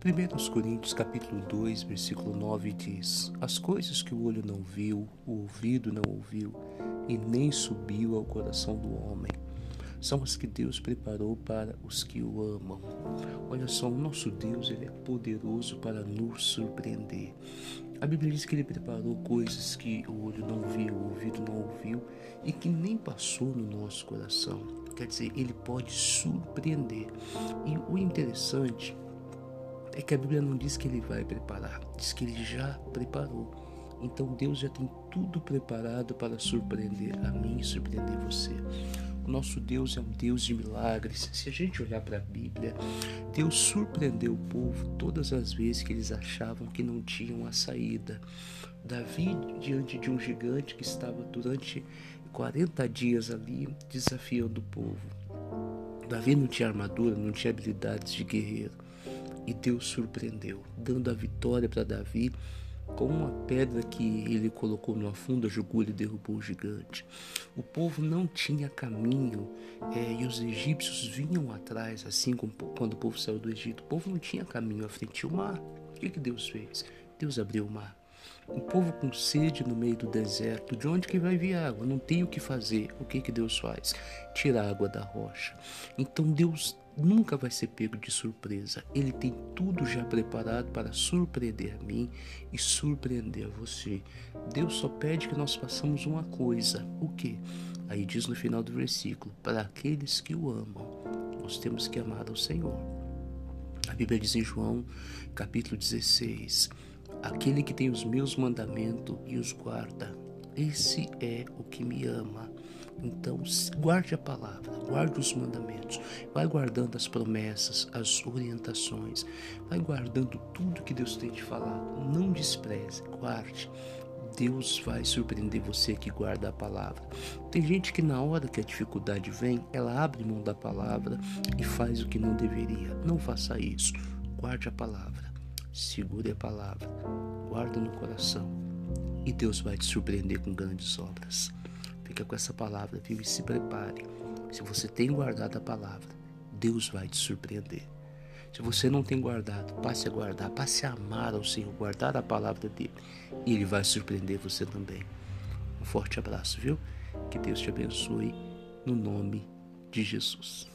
1 Coríntios capítulo 2, versículo 9 diz: As coisas que o olho não viu, o ouvido não ouviu, e nem subiu ao coração do homem, são as que Deus preparou para os que o amam. Olha só, o nosso Deus ele é poderoso para nos surpreender. A Bíblia diz que ele preparou coisas que o olho não viu, o ouvido não ouviu e que nem passou no nosso coração. Quer dizer, ele pode surpreender. E o interessante é que a Bíblia não diz que ele vai preparar, diz que ele já preparou. Então Deus já tem tudo preparado para surpreender a mim e surpreender você. O nosso Deus é um Deus de milagres. Se a gente olhar para a Bíblia, Deus surpreendeu o povo todas as vezes que eles achavam que não tinham a saída. Davi, diante de um gigante que estava durante 40 dias ali desafiando o povo. Davi não tinha armadura, não tinha habilidades de guerreiro e Deus surpreendeu, dando a vitória para Davi com uma pedra que ele colocou numa funda, jogou e derrubou o gigante. O povo não tinha caminho é, e os egípcios vinham atrás, assim como quando o povo saiu do Egito. O povo não tinha caminho à frente. O mar, o que, que Deus fez? Deus abriu o mar. Um povo com sede no meio do deserto, de onde que vai vir água? Não tem o que fazer. O que que Deus faz? Tira a água da rocha. Então Deus nunca vai ser pego de surpresa. Ele tem tudo já preparado para surpreender a mim e surpreender você. Deus só pede que nós façamos uma coisa. O que? Aí diz no final do versículo: para aqueles que o amam, nós temos que amar o Senhor. A Bíblia diz em João, capítulo 16: Aquele que tem os meus mandamentos e os guarda, esse é o que me ama. Então, guarde a palavra, guarde os mandamentos, vai guardando as promessas, as orientações, vai guardando tudo que Deus tem te falado. Não despreze, guarde. Deus vai surpreender você que guarda a palavra. Tem gente que na hora que a dificuldade vem, ela abre mão da palavra e faz o que não deveria. Não faça isso. Guarde a palavra. Segure a palavra, guarda no coração e Deus vai te surpreender com grandes obras. Fica com essa palavra, viu? E se prepare. Se você tem guardado a palavra, Deus vai te surpreender. Se você não tem guardado, passe a guardar, passe a amar ao Senhor, guardar a palavra dele, e ele vai surpreender você também. Um forte abraço, viu? Que Deus te abençoe no nome de Jesus.